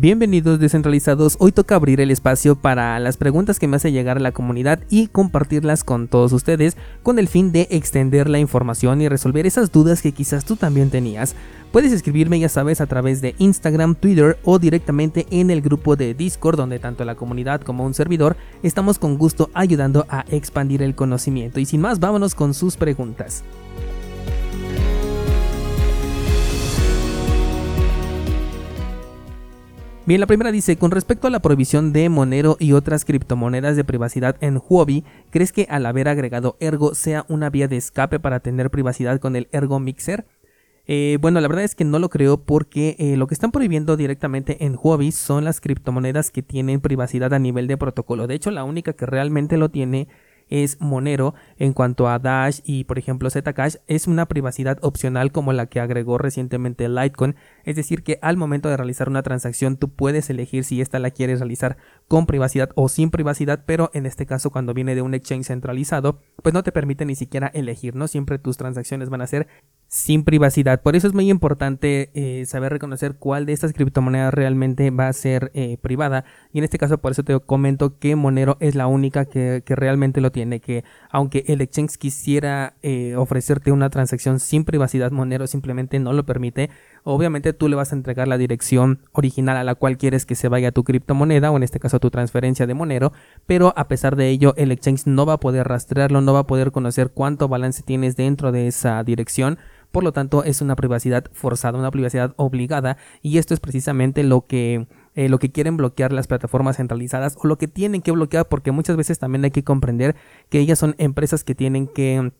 Bienvenidos descentralizados, hoy toca abrir el espacio para las preguntas que me hace llegar a la comunidad y compartirlas con todos ustedes con el fin de extender la información y resolver esas dudas que quizás tú también tenías. Puedes escribirme ya sabes a través de Instagram, Twitter o directamente en el grupo de Discord donde tanto la comunidad como un servidor estamos con gusto ayudando a expandir el conocimiento y sin más vámonos con sus preguntas. Bien, la primera dice, con respecto a la prohibición de Monero y otras criptomonedas de privacidad en Huobi, ¿crees que al haber agregado Ergo sea una vía de escape para tener privacidad con el Ergo Mixer? Eh, bueno, la verdad es que no lo creo porque eh, lo que están prohibiendo directamente en Huobi son las criptomonedas que tienen privacidad a nivel de protocolo. De hecho, la única que realmente lo tiene es Monero. En cuanto a Dash y por ejemplo Zcash, es una privacidad opcional como la que agregó recientemente Litecoin. Es decir, que al momento de realizar una transacción tú puedes elegir si esta la quieres realizar con privacidad o sin privacidad, pero en este caso cuando viene de un exchange centralizado, pues no te permite ni siquiera elegir, ¿no? Siempre tus transacciones van a ser sin privacidad. Por eso es muy importante eh, saber reconocer cuál de estas criptomonedas realmente va a ser eh, privada. Y en este caso, por eso te comento que Monero es la única que, realmente lo tiene. Que aunque el exchange quisiera eh, ofrecerte una transacción sin privacidad, Monero simplemente no lo permite. Obviamente tú le vas a entregar la dirección original a la cual quieres que se vaya tu criptomoneda o en este caso tu transferencia de Monero, pero a pesar de ello el exchange no va a poder rastrearlo, no va a poder conocer cuánto balance tienes dentro de esa dirección. Por lo tanto, es una privacidad forzada, una privacidad obligada, y esto es precisamente lo que eh, lo que quieren bloquear las plataformas centralizadas o lo que tienen que bloquear porque muchas veces también hay que comprender que ellas son empresas que tienen que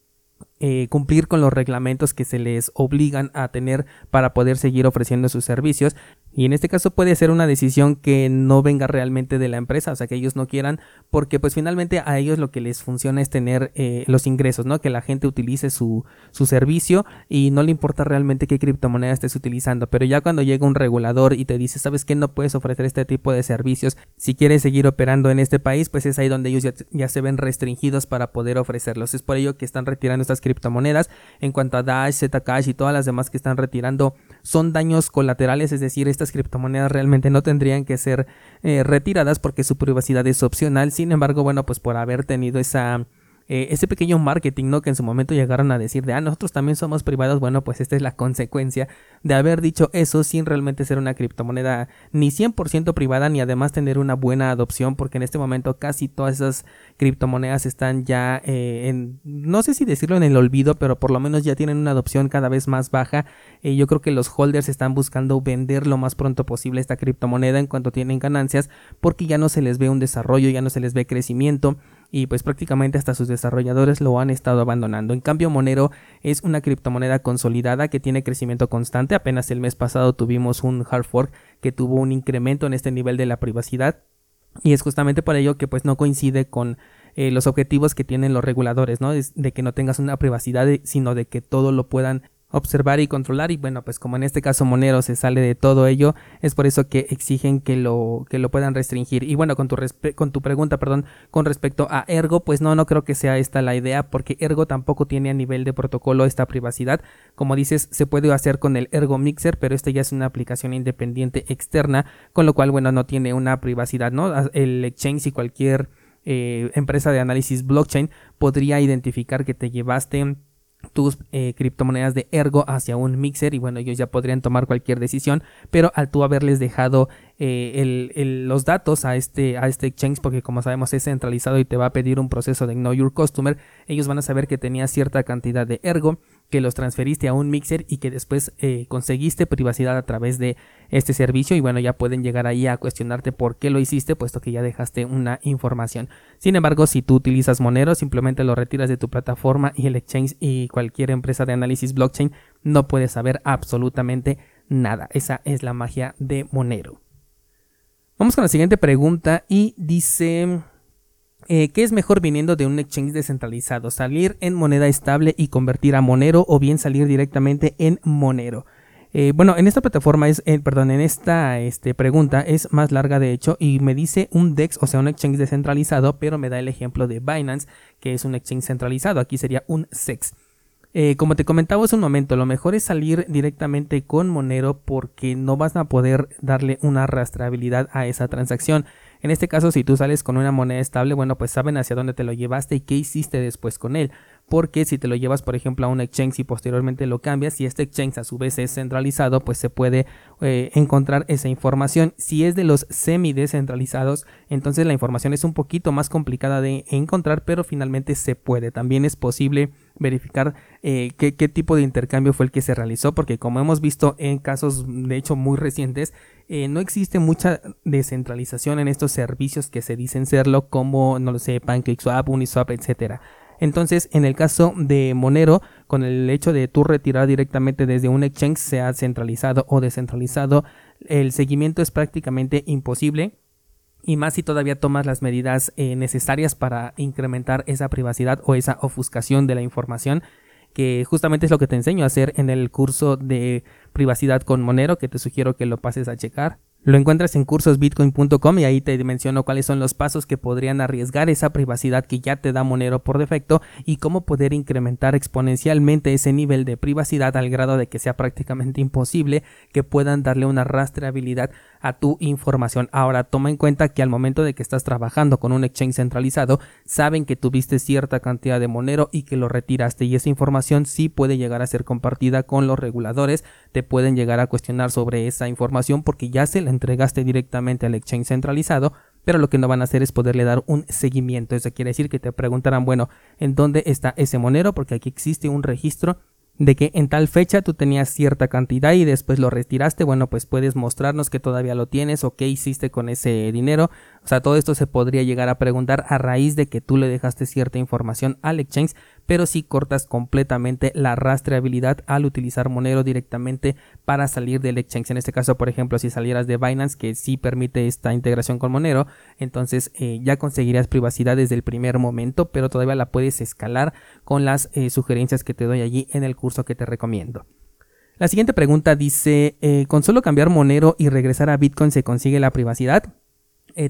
eh, cumplir con los reglamentos que se les obligan a tener para poder seguir ofreciendo sus servicios y en este caso puede ser una decisión que no venga realmente de la empresa, o sea que ellos no quieran, porque pues finalmente a ellos lo que les funciona es tener eh, los ingresos, ¿no? Que la gente utilice su, su servicio y no le importa realmente qué criptomoneda estés utilizando, pero ya cuando llega un regulador y te dice, sabes que no puedes ofrecer este tipo de servicios, si quieres seguir operando en este país, pues es ahí donde ellos ya, se ven restringidos para poder ofrecerlos. Es por ello que están retirando estas criptomonedas. En cuanto a Dash, Zcash y todas las demás que están retirando, son daños colaterales, es decir, estas criptomonedas realmente no tendrían que ser eh, retiradas porque su privacidad es opcional. Sin embargo, bueno, pues por haber tenido esa eh, ese pequeño marketing, ¿no? Que en su momento llegaron a decir de, ah, nosotros también somos privados. Bueno, pues esta es la consecuencia de haber dicho eso sin realmente ser una criptomoneda ni 100% privada ni además tener una buena adopción, porque en este momento casi todas esas criptomonedas están ya eh, en, no sé si decirlo en el olvido, pero por lo menos ya tienen una adopción cada vez más baja. y yo creo que los holders están buscando vender lo más pronto posible esta criptomoneda en cuanto tienen ganancias, porque ya no se les ve un desarrollo, ya no se les ve crecimiento y pues prácticamente hasta sus desarrolladores lo han estado abandonando. En cambio, Monero es una criptomoneda consolidada que tiene crecimiento constante. Apenas el mes pasado tuvimos un hard fork que tuvo un incremento en este nivel de la privacidad y es justamente por ello que pues no coincide con eh, los objetivos que tienen los reguladores, ¿no? de que no tengas una privacidad, sino de que todo lo puedan observar y controlar y bueno pues como en este caso Monero se sale de todo ello es por eso que exigen que lo que lo puedan restringir. Y bueno con tu con tu pregunta perdón con respecto a Ergo pues no no creo que sea esta la idea porque Ergo tampoco tiene a nivel de protocolo esta privacidad. Como dices se puede hacer con el Ergo Mixer pero este ya es una aplicación independiente externa con lo cual bueno no tiene una privacidad no el exchange y cualquier eh, empresa de análisis blockchain podría identificar que te llevaste tus eh, criptomonedas de Ergo hacia un mixer y bueno ellos ya podrían tomar cualquier decisión pero al tú haberles dejado eh, los datos a este, a este exchange porque como sabemos es centralizado y te va a pedir un proceso de Know Your Customer ellos van a saber que tenía cierta cantidad de Ergo que los transferiste a un mixer y que después eh, conseguiste privacidad a través de este servicio y bueno ya pueden llegar ahí a cuestionarte por qué lo hiciste puesto que ya dejaste una información. Sin embargo si tú utilizas Monero simplemente lo retiras de tu plataforma y el exchange y cualquier empresa de análisis blockchain no puede saber absolutamente nada. Esa es la magia de Monero. Vamos con la siguiente pregunta y dice eh, ¿qué es mejor viniendo de un exchange descentralizado? ¿Salir en moneda estable y convertir a Monero o bien salir directamente en Monero? Eh, bueno, en esta plataforma es, eh, perdón, en esta este, pregunta es más larga de hecho y me dice un DEX, o sea, un exchange descentralizado, pero me da el ejemplo de Binance, que es un exchange centralizado. Aquí sería un SEX. Eh, como te comentaba hace un momento, lo mejor es salir directamente con Monero porque no vas a poder darle una rastreabilidad a esa transacción. En este caso, si tú sales con una moneda estable, bueno, pues saben hacia dónde te lo llevaste y qué hiciste después con él. Porque si te lo llevas por ejemplo a un exchange y posteriormente lo cambias y este exchange a su vez es centralizado pues se puede eh, encontrar esa información. Si es de los semi descentralizados entonces la información es un poquito más complicada de encontrar pero finalmente se puede. También es posible verificar eh, qué, tipo de intercambio fue el que se realizó porque como hemos visto en casos de hecho muy recientes eh, no existe mucha descentralización en estos servicios que se dicen serlo como no lo sé PancakeSwap, Uniswap, etcétera entonces, en el caso de Monero, con el hecho de tú retirar directamente desde un exchange, sea centralizado o descentralizado, el seguimiento es prácticamente imposible. Y más si todavía tomas las medidas eh, necesarias para incrementar esa privacidad o esa ofuscación de la información, que justamente es lo que te enseño a hacer en el curso de privacidad con Monero, que te sugiero que lo pases a checar. Lo encuentras en cursosbitcoin.com y ahí te menciono cuáles son los pasos que podrían arriesgar esa privacidad que ya te da Monero por defecto y cómo poder incrementar exponencialmente ese nivel de privacidad al grado de que sea prácticamente imposible que puedan darle una rastreabilidad a tu información. Ahora toma en cuenta que al momento de que estás trabajando con un exchange centralizado, saben que tuviste cierta cantidad de Monero y que lo retiraste y esa información sí puede llegar a ser compartida con los reguladores, te pueden llegar a cuestionar sobre esa información porque ya se entregaste directamente al exchange centralizado, pero lo que no van a hacer es poderle dar un seguimiento. Eso quiere decir que te preguntarán, bueno, ¿en dónde está ese monero? Porque aquí existe un registro de que en tal fecha tú tenías cierta cantidad y después lo retiraste, bueno, pues puedes mostrarnos que todavía lo tienes o qué hiciste con ese dinero. O sea, todo esto se podría llegar a preguntar a raíz de que tú le dejaste cierta información al exchange, pero si cortas completamente la rastreabilidad al utilizar Monero directamente para salir del exchange. En este caso, por ejemplo, si salieras de Binance, que sí permite esta integración con Monero, entonces eh, ya conseguirías privacidad desde el primer momento, pero todavía la puedes escalar con las eh, sugerencias que te doy allí en el curso que te recomiendo. La siguiente pregunta dice, eh, ¿con solo cambiar Monero y regresar a Bitcoin se consigue la privacidad?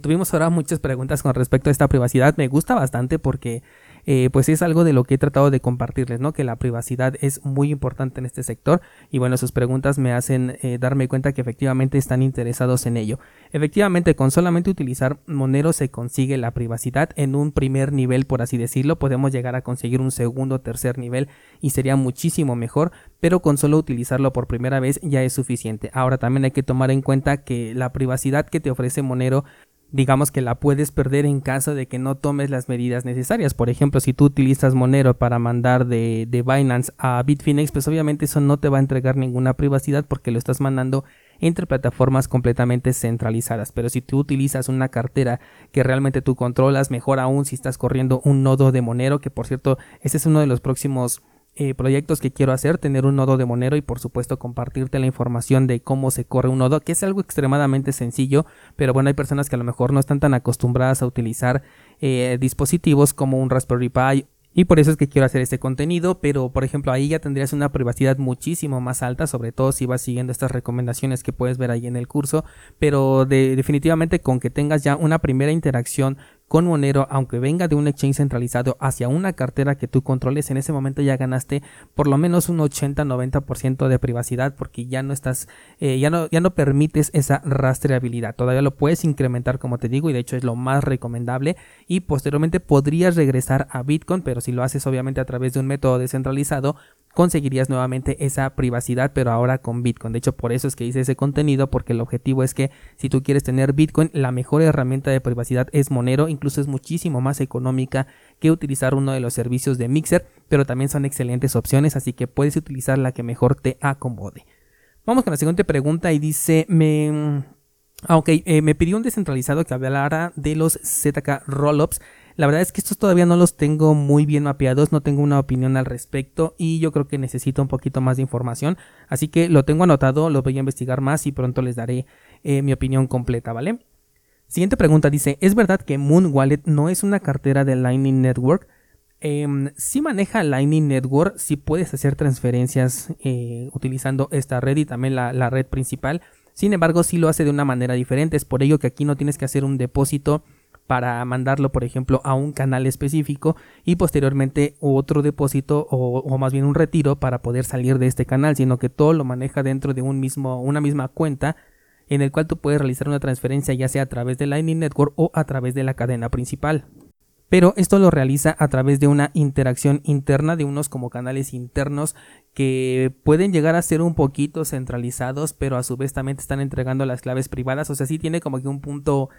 tuvimos ahora muchas preguntas con respecto a esta privacidad. Me gusta bastante porque eh, pues es algo de lo que he tratado de compartirles, ¿no? Que la privacidad es muy importante en este sector y bueno, sus preguntas me hacen eh, darme cuenta que efectivamente están interesados en ello. Efectivamente, con solamente utilizar Monero se consigue la privacidad en un primer nivel, por así decirlo, podemos llegar a conseguir un segundo tercer nivel y sería muchísimo mejor, pero con solo utilizarlo por primera vez ya es suficiente. Ahora también hay que tomar en cuenta que la privacidad que te ofrece Monero digamos que la puedes perder en caso de que no tomes las medidas necesarias. Por ejemplo, si tú utilizas Monero para mandar de, de, Binance a Bitfinex, pues obviamente eso no te va a entregar ninguna privacidad porque lo estás mandando entre plataformas completamente centralizadas. Pero si tú utilizas una cartera que realmente tú controlas, mejor aún si estás corriendo un nodo de Monero, que por cierto, este es uno de los próximos eh, proyectos que quiero hacer, tener un nodo de Monero y por supuesto compartirte la información de cómo se corre un nodo, que es algo extremadamente sencillo, pero bueno, hay personas que a lo mejor no están tan acostumbradas a utilizar eh, dispositivos como un Raspberry Pi y por eso es que quiero hacer este contenido, pero por ejemplo ahí ya tendrías una privacidad muchísimo más alta, sobre todo si vas siguiendo estas recomendaciones que puedes ver ahí en el curso, pero definitivamente con que tengas ya una primera interacción con Monero, aunque venga de un exchange centralizado hacia una cartera que tú controles, en ese momento ya ganaste por lo menos un 80-90% de privacidad porque ya no estás, eh, ya, no, ya no permites esa rastreabilidad. Todavía lo puedes incrementar como te digo y de hecho es lo más recomendable y posteriormente podrías regresar a Bitcoin, pero si lo haces obviamente a través de un método descentralizado, conseguirías nuevamente esa privacidad, pero ahora con Bitcoin. De hecho, por eso es que hice ese contenido, porque el objetivo es que si tú quieres tener Bitcoin, la mejor herramienta de privacidad es Monero, incluso es muchísimo más económica que utilizar uno de los servicios de Mixer, pero también son excelentes opciones, así que puedes utilizar la que mejor te acomode. Vamos con la siguiente pregunta y dice, me... Ah, ok, eh, me pidió un descentralizado que hablara de los ZK Rollups la verdad es que estos todavía no los tengo muy bien mapeados, no tengo una opinión al respecto y yo creo que necesito un poquito más de información. Así que lo tengo anotado, lo voy a investigar más y pronto les daré eh, mi opinión completa, ¿vale? Siguiente pregunta dice, ¿es verdad que Moon Wallet no es una cartera de Lightning Network? Eh, si maneja Lightning Network, si puedes hacer transferencias eh, utilizando esta red y también la, red principal. Sin embargo, sí lo hace de una manera diferente. Es por ello que aquí no tienes que hacer un depósito para mandarlo, por ejemplo, a un canal específico y posteriormente otro depósito o, más bien un retiro para poder salir de este canal, sino que todo lo maneja dentro de un mismo, una misma cuenta en el cual tú puedes realizar una transferencia ya sea a través de Lightning Network o a través de la cadena principal. Pero esto lo realiza a través de una interacción interna de unos como canales internos que pueden llegar a ser un poquito centralizados, pero a su vez también te están entregando las claves privadas. O sea, sí tiene como que un punto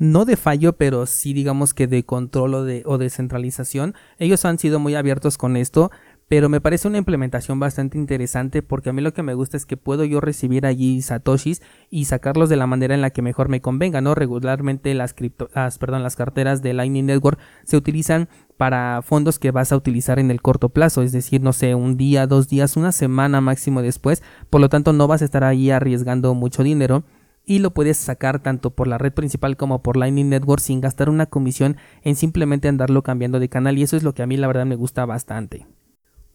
no de fallo, pero sí digamos que de control o de, o de centralización. Ellos han sido muy abiertos con esto, pero me parece una implementación bastante interesante porque a mí lo que me gusta es que puedo yo recibir allí satoshis y sacarlos de la manera en la que mejor me convenga, ¿no? Regularmente las cripto, las, perdón, las carteras de Lightning Network se utilizan para fondos que vas a utilizar en el corto plazo, es decir, no sé, un día, dos días, una semana máximo después, por lo tanto no vas a estar ahí arriesgando mucho dinero y lo puedes sacar tanto por la red principal como por Lightning Network sin gastar una comisión en simplemente andarlo cambiando de canal y eso es lo que a mí la verdad me gusta bastante.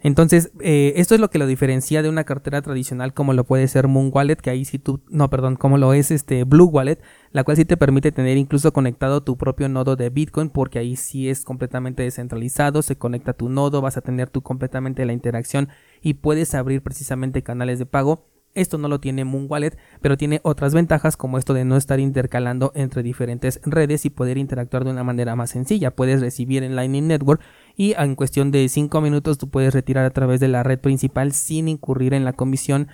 Entonces, eh, esto es lo que lo diferencia de una cartera tradicional como lo puede ser Moon Wallet, que ahí sí tú, no, perdón, como lo es este Blue Wallet, la cual sí te permite tener incluso conectado tu propio nodo de Bitcoin, porque ahí sí es completamente descentralizado, se conecta tu nodo, vas a tener tú completamente la interacción y puedes abrir precisamente canales de pago esto no lo tiene Moon Wallet, pero tiene otras ventajas como esto de no estar intercalando entre diferentes redes y poder interactuar de una manera más sencilla. Puedes recibir en Lightning Network y en cuestión de 5 minutos tú puedes retirar a través de la red principal sin incurrir en la comisión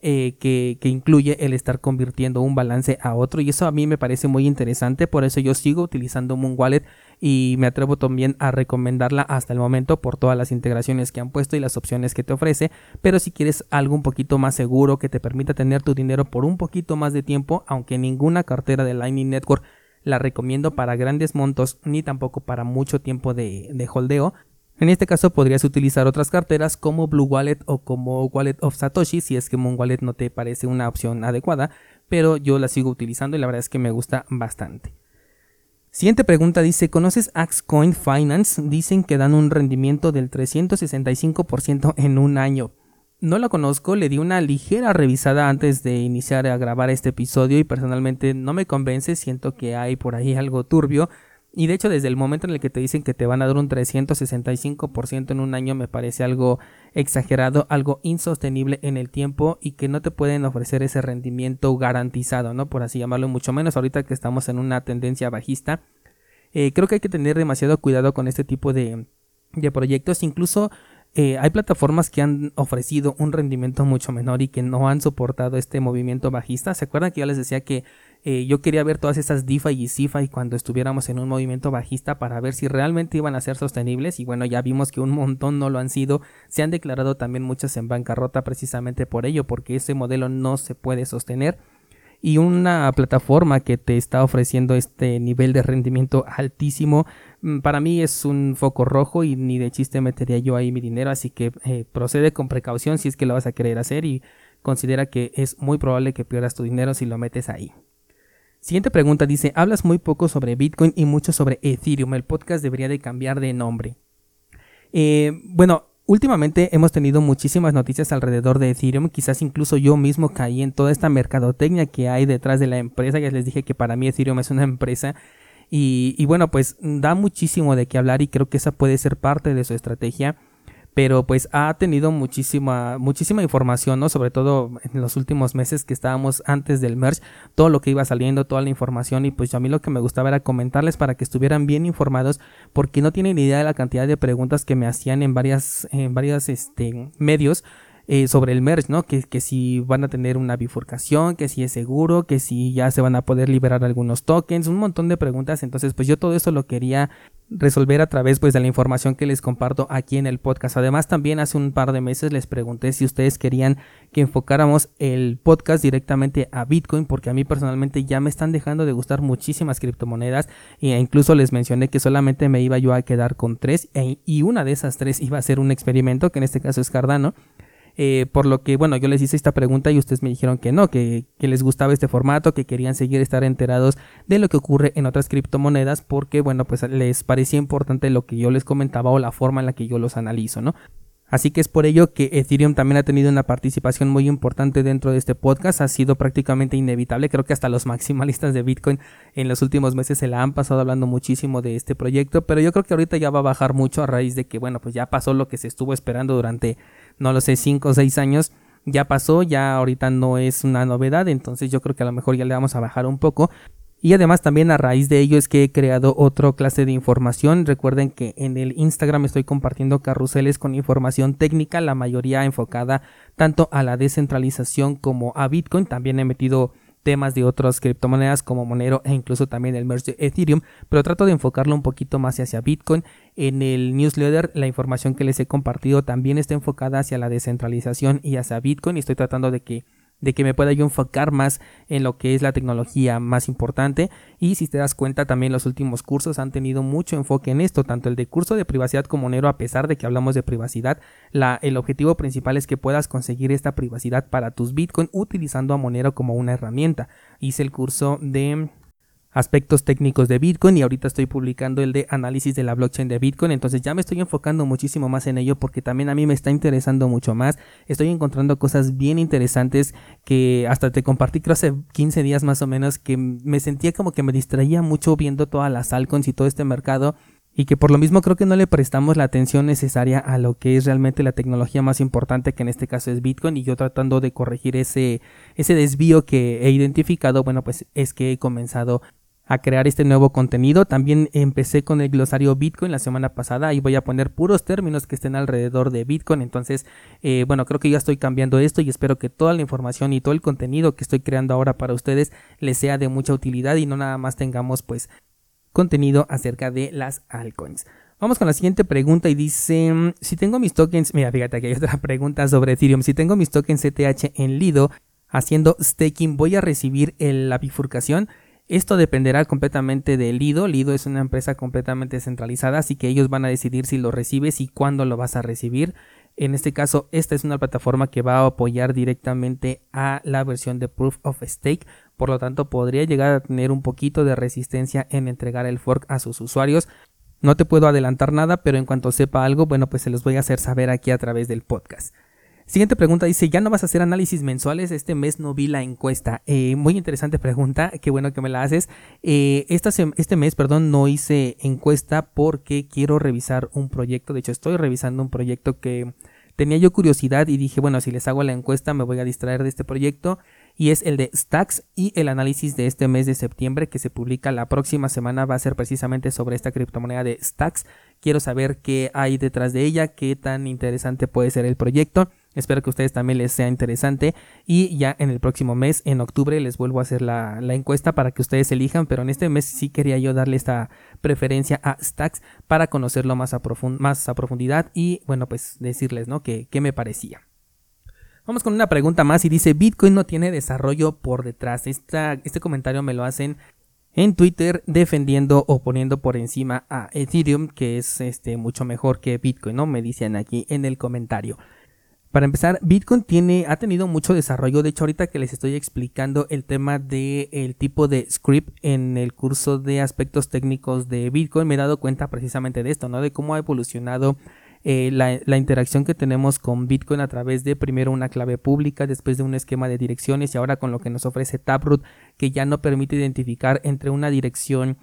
eh, que, que, incluye el estar convirtiendo un balance a otro y eso a mí me parece muy interesante por eso yo sigo utilizando Moon Wallet y me atrevo también a recomendarla hasta el momento por todas las integraciones que han puesto y las opciones que te ofrece pero si quieres algo un poquito más seguro que te permita tener tu dinero por un poquito más de tiempo aunque ninguna cartera de Lightning Network la recomiendo para grandes montos ni tampoco para mucho tiempo de, de holdeo en este caso podrías utilizar otras carteras como Blue Wallet o como Wallet of Satoshi si es que Moon Wallet no te parece una opción adecuada, pero yo la sigo utilizando y la verdad es que me gusta bastante. Siguiente pregunta dice, ¿conoces Axcoin Finance? Dicen que dan un rendimiento del 365% en un año. No la conozco, le di una ligera revisada antes de iniciar a grabar este episodio y personalmente no me convence, siento que hay por ahí algo turbio, y de hecho, desde el momento en el que te dicen que te van a dar un 365% en un año, me parece algo exagerado, algo insostenible en el tiempo y que no te pueden ofrecer ese rendimiento garantizado, ¿no? Por así llamarlo, mucho menos ahorita que estamos en una tendencia bajista. Eh, creo que hay que tener demasiado cuidado con este tipo de, de proyectos. Incluso eh, hay plataformas que han ofrecido un rendimiento mucho menor y que no han soportado este movimiento bajista. ¿Se acuerdan que yo les decía que eh, yo quería ver todas esas DeFi y CeFi cuando estuviéramos en un movimiento bajista para ver si realmente iban a ser sostenibles? Y bueno, ya vimos que un montón no lo han sido. Se han declarado también muchas en bancarrota precisamente por ello, porque ese modelo no se puede sostener y una plataforma que te está ofreciendo este nivel de rendimiento altísimo, mm, para mí es un foco rojo y ni de chiste metería yo ahí mi dinero, así que eh, procede con precaución si es que lo vas a querer hacer y considera que es muy probable que pierdas tu dinero si lo metes ahí. Siguiente pregunta dice, hablas muy poco sobre Bitcoin y mucho sobre Ethereum, el podcast debería de cambiar de nombre. Eh, bueno, Últimamente hemos tenido muchísimas noticias alrededor de Ethereum, quizás incluso yo mismo caí en toda esta mercadotecnia que hay detrás de la empresa, ya les dije que para mí Ethereum es una empresa. Y, y bueno pues da muchísimo de qué hablar y creo que esa puede ser parte de su estrategia pero pues ha tenido muchísima muchísima información, ¿no? Sobre todo en los últimos meses que estábamos antes del merge, todo lo que iba saliendo, toda la información y pues a mí lo que me gustaba era comentarles para que estuvieran bien informados porque no tienen idea de la cantidad de preguntas que me hacían en varias en varias este medios eh, sobre el merge, ¿no? Que, que, si van a tener una bifurcación, que si es seguro, que si ya se van a poder liberar algunos tokens, un montón de preguntas. Entonces, pues yo todo eso lo quería resolver a través pues de la información que les comparto aquí en el podcast. Además, también hace un par de meses les pregunté si ustedes querían que enfocáramos el podcast directamente a Bitcoin, porque a mí personalmente ya me están dejando de gustar muchísimas criptomonedas e incluso les mencioné que solamente me iba yo a quedar con tres e, y una de esas tres iba a ser un experimento, que en este caso es Cardano. Eh, por lo que, bueno, yo les hice esta pregunta y ustedes me dijeron que no, que, les gustaba este formato, que querían seguir estar enterados de lo que ocurre en otras criptomonedas, porque, bueno, pues les parecía importante lo que yo les comentaba o la forma en la que yo los analizo, ¿no? Así que es por ello que Ethereum también ha tenido una participación muy importante dentro de este podcast. Ha sido prácticamente inevitable. Creo que hasta los maximalistas de Bitcoin en los últimos meses se la han pasado hablando muchísimo de este proyecto. Pero yo creo que ahorita ya va a bajar mucho a raíz de que, bueno, pues ya pasó lo que se estuvo esperando durante, no lo sé, 5 o 6 años. Ya pasó, ya ahorita no es una novedad. Entonces yo creo que a lo mejor ya le vamos a bajar un poco. Y además también a raíz de ello es que he creado otra clase de información. Recuerden que en el Instagram estoy compartiendo carruseles con información técnica, la mayoría enfocada tanto a la descentralización como a Bitcoin. También he metido temas de otras criptomonedas como Monero e incluso también el merge de Ethereum, pero trato de enfocarlo un poquito más hacia Bitcoin. En el newsletter la información que les he compartido también está enfocada hacia la descentralización y hacia Bitcoin y estoy tratando de que de que me pueda yo enfocar más en lo que es la tecnología más importante y si te das cuenta también los últimos cursos han tenido mucho enfoque en esto, tanto el de curso de privacidad como Nero a pesar de que hablamos de privacidad, el objetivo principal es que puedas conseguir esta privacidad para tus Bitcoin utilizando a Monero como una herramienta. Hice el curso de aspectos técnicos de Bitcoin y ahorita estoy publicando el de análisis de la blockchain de Bitcoin, entonces ya me estoy enfocando muchísimo más en ello porque también a mí me está interesando mucho más, estoy encontrando cosas bien interesantes que hasta te compartí creo hace 15 días más o menos que me sentía como que me distraía mucho viendo todas las altcoins y todo este mercado y que por lo mismo creo que no le prestamos la atención necesaria a lo que es realmente la tecnología más importante que en este caso es Bitcoin. Y yo tratando de corregir ese ese desvío que he identificado bueno pues es que he comenzado a crear este nuevo contenido. También empecé con el glosario Bitcoin la semana pasada y voy a poner puros términos que estén alrededor de Bitcoin. Entonces, eh, bueno, creo que ya estoy cambiando esto y espero que toda la información y todo el contenido que estoy creando ahora para ustedes les sea de mucha utilidad y no nada más tengamos pues contenido acerca de las altcoins. Vamos con la siguiente pregunta y dice, si tengo mis tokens, mira, fíjate que hay otra pregunta sobre Ethereum, si tengo mis tokens CTH en Lido haciendo staking, ¿voy a recibir la bifurcación? Esto dependerá completamente de Lido. Lido es una empresa completamente centralizada, así que ellos van a decidir si lo recibes y cuándo lo vas a recibir. En este caso, esta es una plataforma que va a apoyar directamente a la versión de Proof of Stake. Por lo tanto, podría llegar a tener un poquito de resistencia en entregar el fork a sus usuarios. No te puedo adelantar nada, pero en cuanto sepa algo, bueno, pues se los voy a hacer saber aquí a través del podcast. Siguiente pregunta dice, ¿ya no vas a hacer análisis mensuales? Este mes no vi la encuesta. Eh, muy interesante pregunta, qué bueno que me la haces. Eh, este mes, perdón, no hice encuesta porque quiero revisar un proyecto. De hecho, estoy revisando un proyecto que tenía yo curiosidad y dije, bueno, si les hago la encuesta me voy a distraer de este proyecto. Y es el de Stacks y el análisis de este mes de septiembre que se publica la próxima semana va a ser precisamente sobre esta criptomoneda de Stacks. Quiero saber qué hay detrás de ella, qué tan interesante puede ser el proyecto. Espero que a ustedes también les sea interesante. Y ya en el próximo mes, en octubre, les vuelvo a hacer la, encuesta para que ustedes elijan. Pero en este mes sí quería yo darle esta preferencia a Stacks para conocerlo más a, más a profundidad y bueno, pues decirles, ¿no? Que, qué me parecía. Vamos con una pregunta más y dice, Bitcoin no tiene desarrollo por detrás. este comentario me lo hacen en Twitter defendiendo o poniendo por encima a Ethereum, que es este, mucho mejor que Bitcoin, ¿no? Me dicen aquí en el comentario. Para empezar, Bitcoin tiene, ha tenido mucho desarrollo. De hecho, ahorita que les estoy explicando el tema del tipo de script en el curso de aspectos técnicos de Bitcoin, me he dado cuenta precisamente de esto, ¿no? De cómo ha evolucionado eh, la, la, interacción que tenemos con Bitcoin a través de primero una clave pública, después de un esquema de direcciones y ahora con lo que nos ofrece Taproot, que ya no permite identificar entre una dirección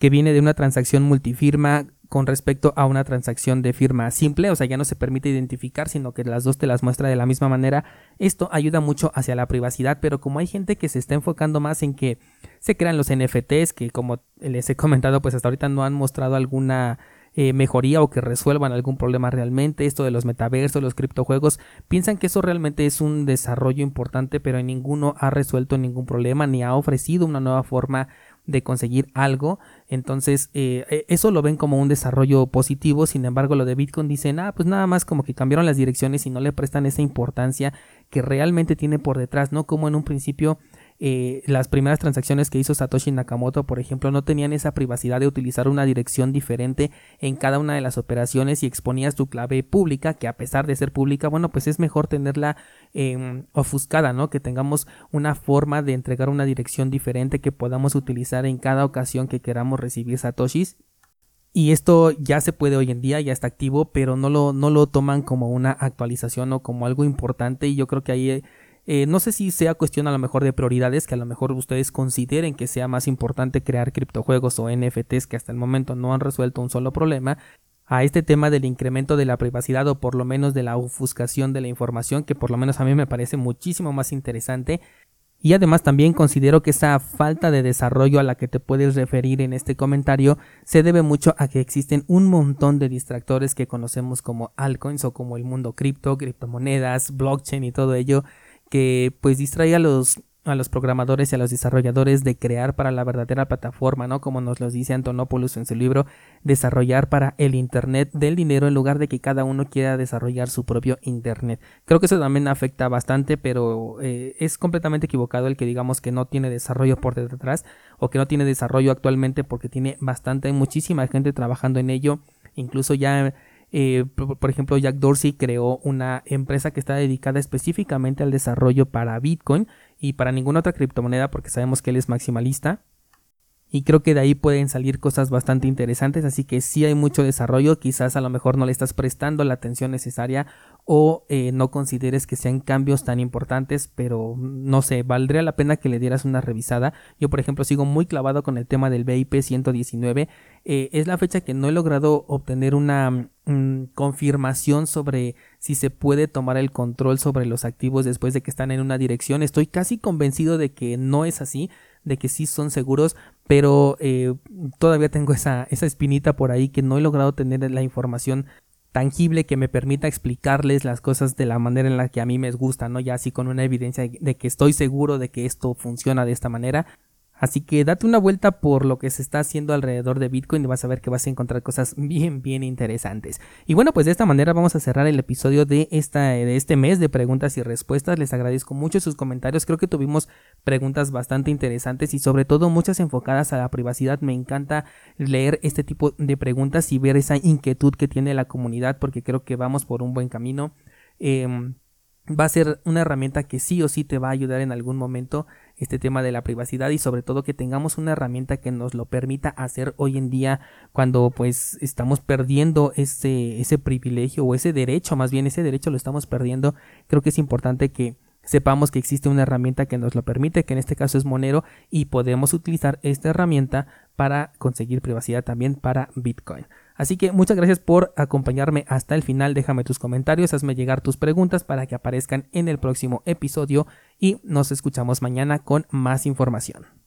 que viene de una transacción multifirma con respecto a una transacción de firma simple, o sea, ya no se permite identificar, sino que las dos te las muestra de la misma manera. Esto ayuda mucho hacia la privacidad, pero como hay gente que se está enfocando más en que se crean los NFTs, que como les he comentado, pues hasta ahorita no han mostrado alguna eh, mejoría o que resuelvan algún problema realmente. Esto de los metaversos, los criptojuegos, piensan que eso realmente es un desarrollo importante, pero ninguno ha resuelto ningún problema ni ha ofrecido una nueva forma de conseguir algo. Entonces, eh, e, eso lo ven como un desarrollo positivo. Sin embargo, lo de Bitcoin dicen, ah, pues nada más como que cambiaron las direcciones y no le prestan esa importancia que realmente tiene por detrás, ¿no? Como en un principio eh, las primeras transacciones que hizo Satoshi Nakamoto, por ejemplo, no tenían esa privacidad de utilizar una dirección diferente en cada una de las operaciones y exponías tu clave pública, que a pesar de ser pública, bueno, pues es mejor tenerla em, ofuscada, ¿no? Que tengamos una forma de entregar una dirección diferente que podamos utilizar en cada ocasión que queramos recibir Satoshis Y esto ya se puede hoy en día, ya está activo, pero no lo, no lo toman como una actualización o como algo importante. Y yo creo que ahí eh, no sé si sea cuestión a lo mejor de prioridades, que a lo mejor ustedes consideren que sea más importante crear criptojuegos o NFTs que hasta el momento no han resuelto un solo problema, a este tema del incremento de la privacidad o por lo menos de la ofuscación de la información, que por lo menos a mí me parece muchísimo más interesante. Y además también considero que esa falta de desarrollo a la que te puedes referir en este comentario se debe mucho a que existen un montón de distractores que conocemos como altcoins o como el mundo cripto, criptomonedas, blockchain y todo ello que pues distrae a los a los programadores y a los desarrolladores de crear para la verdadera plataforma, ¿no? Como nos lo dice Antonopoulos en su libro, desarrollar para el Internet del dinero en lugar de que cada uno quiera desarrollar su propio Internet. Creo que eso también afecta bastante, pero eh, es completamente equivocado el que digamos que no tiene desarrollo por detrás o que no tiene desarrollo actualmente porque tiene bastante, muchísima gente trabajando en ello, incluso ya eh, por, ejemplo, Jack Dorsey creó una empresa que está dedicada específicamente al desarrollo para Bitcoin y para ninguna otra criptomoneda porque sabemos que él es maximalista. Y creo que de ahí pueden salir cosas bastante interesantes, así que si hay mucho desarrollo, quizás a lo mejor no le estás prestando la atención necesaria o eh, no consideres que sean cambios tan importantes, pero no sé, valdría la pena que le dieras una revisada. Yo por ejemplo sigo muy clavado con el tema del BIP 119, eh, es la fecha que no he logrado obtener una mm, confirmación sobre si se puede tomar el control sobre los activos después de que están en una dirección. Estoy casi convencido de que no es así, de que sí son seguros, pero eh, todavía tengo esa, esa espinita por ahí que no he logrado tener la información tangible que me permita explicarles las cosas de la manera en la que a mí me gusta, ¿no? Ya así con una evidencia de que estoy seguro de que esto funciona de esta manera. Así que date una vuelta por lo que se está haciendo alrededor de Bitcoin y vas a ver que vas a encontrar cosas bien, bien interesantes. Y bueno, pues de esta manera vamos a cerrar el episodio de, esta, este mes de preguntas y respuestas. Les agradezco mucho sus comentarios. Creo que tuvimos preguntas bastante interesantes y sobre todo muchas enfocadas a la privacidad. Me encanta leer este tipo de preguntas y ver esa inquietud que tiene la comunidad porque creo que vamos por un buen camino. Em, va a ser una herramienta que sí o sí te va a ayudar en algún momento este tema de la privacidad y sobre todo que tengamos una herramienta que nos lo permita hacer hoy en día cuando pues estamos perdiendo ese, ese privilegio o ese derecho, más bien ese derecho lo estamos perdiendo, creo que es importante que sepamos que existe una herramienta que nos lo permite, que en este caso es Monero, y podemos utilizar esta herramienta para conseguir privacidad también para Bitcoin. Así que muchas gracias por acompañarme hasta el final. Déjame tus comentarios, hazme llegar tus preguntas para que aparezcan en el próximo episodio y nos escuchamos mañana con más información.